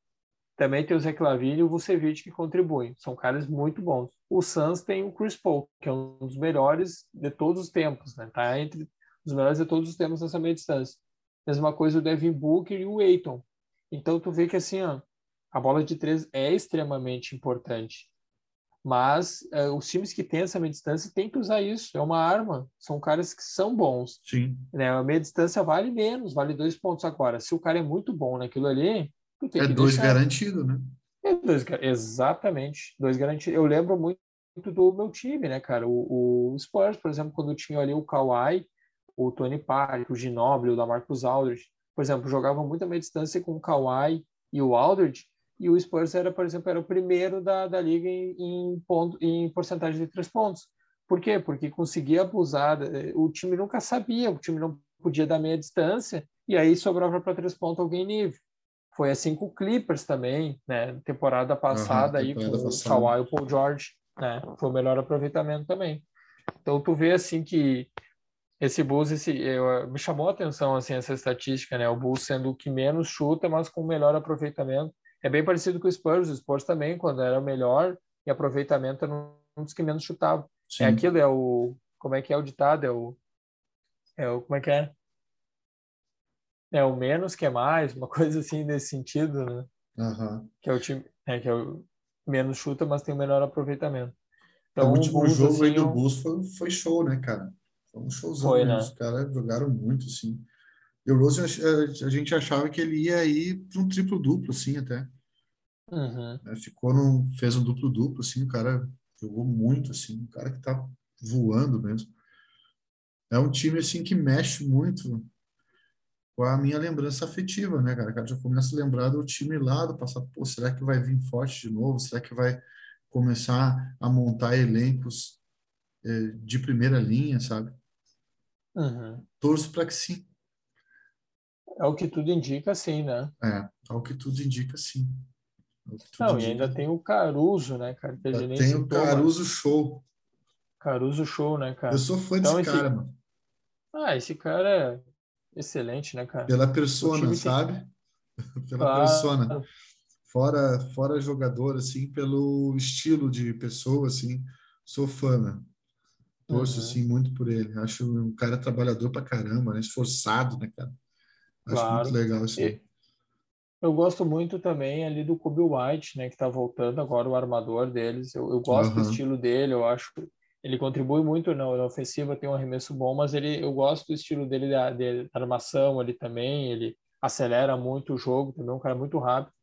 Também tem o Zé Clavini e o Vucevic que contribuem. São caras muito bons. O Suns tem o Chris Paul, que é um dos melhores de todos os tempos, né? Tá entre os melhores de todos os tempos nessa meia distância. Mesma coisa o Devin Booker e o Aiton. Então tu vê que assim, ó, a bola de três é extremamente importante. Mas uh, os times que têm essa meia distância têm que usar isso. É uma arma. São caras que são bons. Sim. Né? A meia distância vale menos, vale dois pontos agora. Se o cara é muito bom naquilo ali, é dois garantido, né? É dois, exatamente. Dois garantidos. Eu lembro muito do meu time, né, cara? O, o Spurs, por exemplo, quando tinha ali o Kawhi, o Tony Parker, o Ginobili, o da Marcus Aldridge, por exemplo, jogavam muito a meia distância com o Kawhi e o Aldridge, e o Spurs era, por exemplo, era o primeiro da, da liga em, em, ponto, em porcentagem de três pontos. Por quê? Porque conseguia abusar, o time nunca sabia, o time não podia dar meia distância, e aí sobrava para três pontos alguém nível. Foi assim com o Clippers também, né? Temporada passada uhum, temporada aí com passada. o Kawhi e o Paul George, né? Foi o melhor aproveitamento também. Então tu vê assim que esse Bulls esse, eu, me chamou a atenção assim essa estatística, né? O Bulls sendo o que menos chuta, mas com o melhor aproveitamento. É bem parecido com o Spurs, o Spurs também quando era o melhor e aproveitamento era um dos que menos chutava. É Sim. É aquilo, é o como é que é o ditado, é o é o como é que é? É o menos que é mais, uma coisa assim nesse sentido, né? Uhum. Que é o time, é que é o menos chuta, mas tem o melhor aproveitamento. Então, o último Bulls, jogo assim, aí do Bulls foi, foi show, né, cara? Foi um showzão. Foi, né? Os caras jogaram muito, assim. E o Rose, a, gente achava que ele ia ir para um triplo-duplo, assim, até. Uhum. É, ficou num, fez um duplo-duplo, assim, o cara jogou muito, assim, um cara que tá voando mesmo. É um time, assim, que mexe muito com a minha lembrança afetiva, né, cara? O cara já começa a lembrar do time lá, do passado, pô, será que vai vir forte de novo? Será que vai começar a montar elencos é, de primeira linha, sabe? Uhum. Torço para que sim. É o que tudo indica, sim, né? É, é o que tudo indica, sim. É Não, indica. e ainda tem o Caruso, né, cara? Que tem o Caruso Show. Caruso Show, né, cara? Eu sou fã então, desse esse... cara, mano. Ah, esse cara é excelente, né, cara? Pela persona, sabe? Tem... Pela claro. persona fora fora jogador assim pelo estilo de pessoa assim sou fã né? torço uhum. assim muito por ele acho um cara trabalhador pra caramba né? esforçado né cara acho claro. muito legal isso assim. eu gosto muito também ali do Kobe White né que tá voltando agora o armador deles eu, eu gosto uhum. do estilo dele eu acho ele contribui muito na, na, ofensiva tem um arremesso bom mas ele eu gosto do estilo dele da, da armação ali também ele acelera muito o jogo também é um cara muito rápido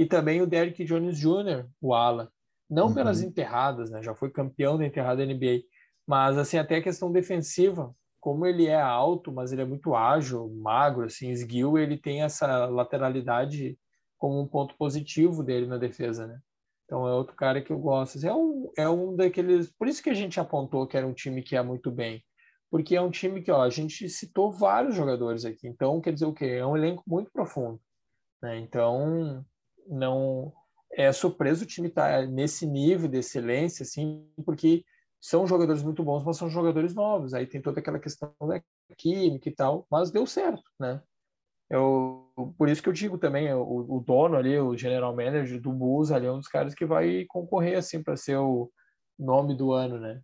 e também o Derrick Jones Jr., o ala. Não uhum. pelas enterradas, né? Já foi campeão da enterrada NBA. Mas, assim, até a questão defensiva, como ele é alto, mas ele é muito ágil, magro, assim, esguio, ele tem essa lateralidade como um ponto positivo dele na defesa, né? Então é outro cara que eu gosto. É um, é um daqueles. Por isso que a gente apontou que era um time que ia muito bem. Porque é um time que, ó, a gente citou vários jogadores aqui. Então, quer dizer o quê? É um elenco muito profundo. Né? Então, não é surpreso o time estar tá nesse nível de excelência, assim, porque são jogadores muito bons, mas são jogadores novos. Aí tem toda aquela questão da química e tal, mas deu certo, né? Eu, por isso que eu digo também, o, o dono ali, o general manager do Bulls ali é um dos caras que vai concorrer assim para ser o nome do ano, né?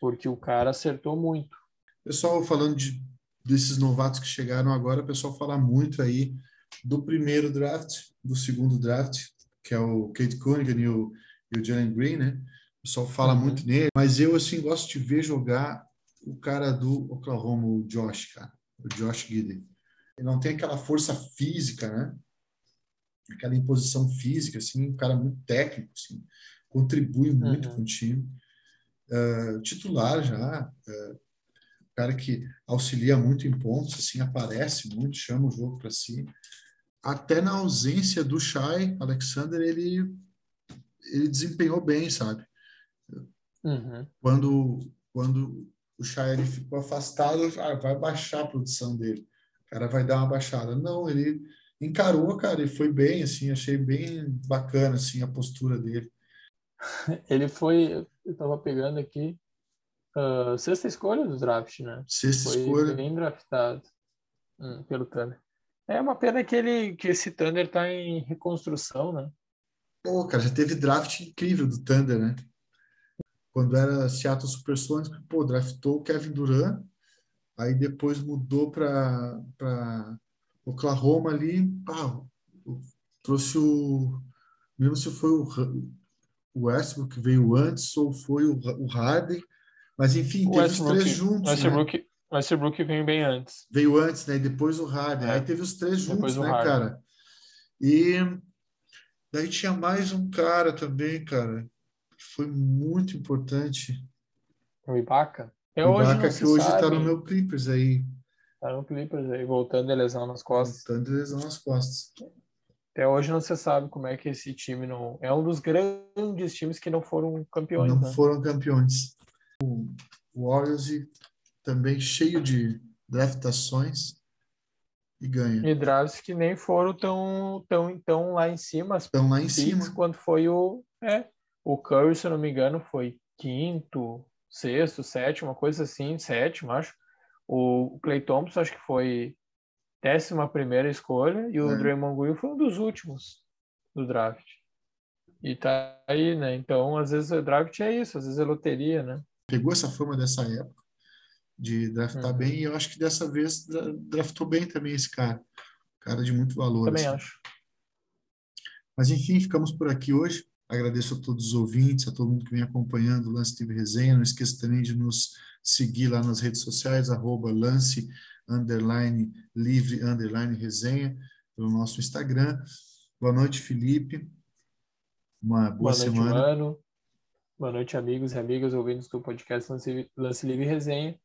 Porque o cara acertou muito. Pessoal, falando de, desses novatos que chegaram agora, o pessoal fala muito aí do primeiro draft, do segundo draft, que é o Kate Cunningham e o, e o Jalen Green, né? O pessoal fala uhum. muito nele, mas eu, assim, gosto de ver jogar o cara do Oklahoma, o Josh, cara, o Josh Gidden. Ele não tem aquela força física, né? Aquela imposição física, assim, um cara muito técnico, assim, contribui muito uhum. com o time. Uh, titular já, uh, cara que auxilia muito em pontos, assim, aparece muito, chama o jogo para si até na ausência do Shai Alexander, ele, ele desempenhou bem, sabe? Uhum. Quando, quando o Shai ele ficou afastado, ah, vai baixar a produção dele. O cara vai dar uma baixada. Não, ele encarou, cara, e foi bem, assim, achei bem bacana, assim, a postura dele. Ele foi, eu tava pegando aqui, uh, sexta escolha do draft, né? Sexta foi escolha. bem draftado hum, pelo Thunder. É uma pena que, ele, que esse Thunder está em reconstrução, né? Pô, cara, já teve draft incrível do Thunder, né? Quando era Seattle Supersonics, pô, draftou o Kevin Durant, aí depois mudou para Oklahoma ali, pá, trouxe o. Mesmo se foi o, o Westbrook que veio antes ou foi o, o Harden, mas enfim, o teve Westbrook, os três juntos. Westbrook, né? Westbrook veio bem antes. Veio antes, né? E depois o Harden. É. Aí teve os três juntos, né, Harden. cara? E daí tinha mais um cara também, cara, que foi muito importante. O Ibaka? o Ibaka que hoje está no meu Clippers aí. Tá no Clippers aí, voltando de lesão nas costas. Voltando de lesão nas costas. Até hoje não se sabe como é que esse time não. É um dos grandes times que não foram campeões. Não né? foram campeões. O Warriors também cheio de draftações. e ganha. E drafts que nem foram tão, tão, tão lá em cima, Estão lá em cima. quando foi o. É, o Curry, se eu não me engano, foi quinto, sexto, sétimo, uma coisa assim, sétimo, acho. O Clay Thompson acho que foi décima primeira escolha e o É. Draymond Green foi um dos últimos do draft. E tá aí, né? Então, às vezes o draft é isso, às vezes é loteria, né? Pegou essa fama dessa época de draftar Uhum. bem e eu acho que dessa vez dra- draftou bem também esse cara. Cara de muito valor. Também assim. acho. Mas enfim, ficamos por aqui hoje. Agradeço a todos os ouvintes, a todo mundo que vem acompanhando o Lance Livre Resenha. Não esqueça também de nos seguir lá nas redes sociais, arroba lance, underline, livre, underline, resenha, pelo nosso Instagram. Boa noite, Felipe. Uma boa, Boa noite, semana. mano. Boa noite, amigos e amigas ouvintes do podcast Lance, Lance Livre Resenha.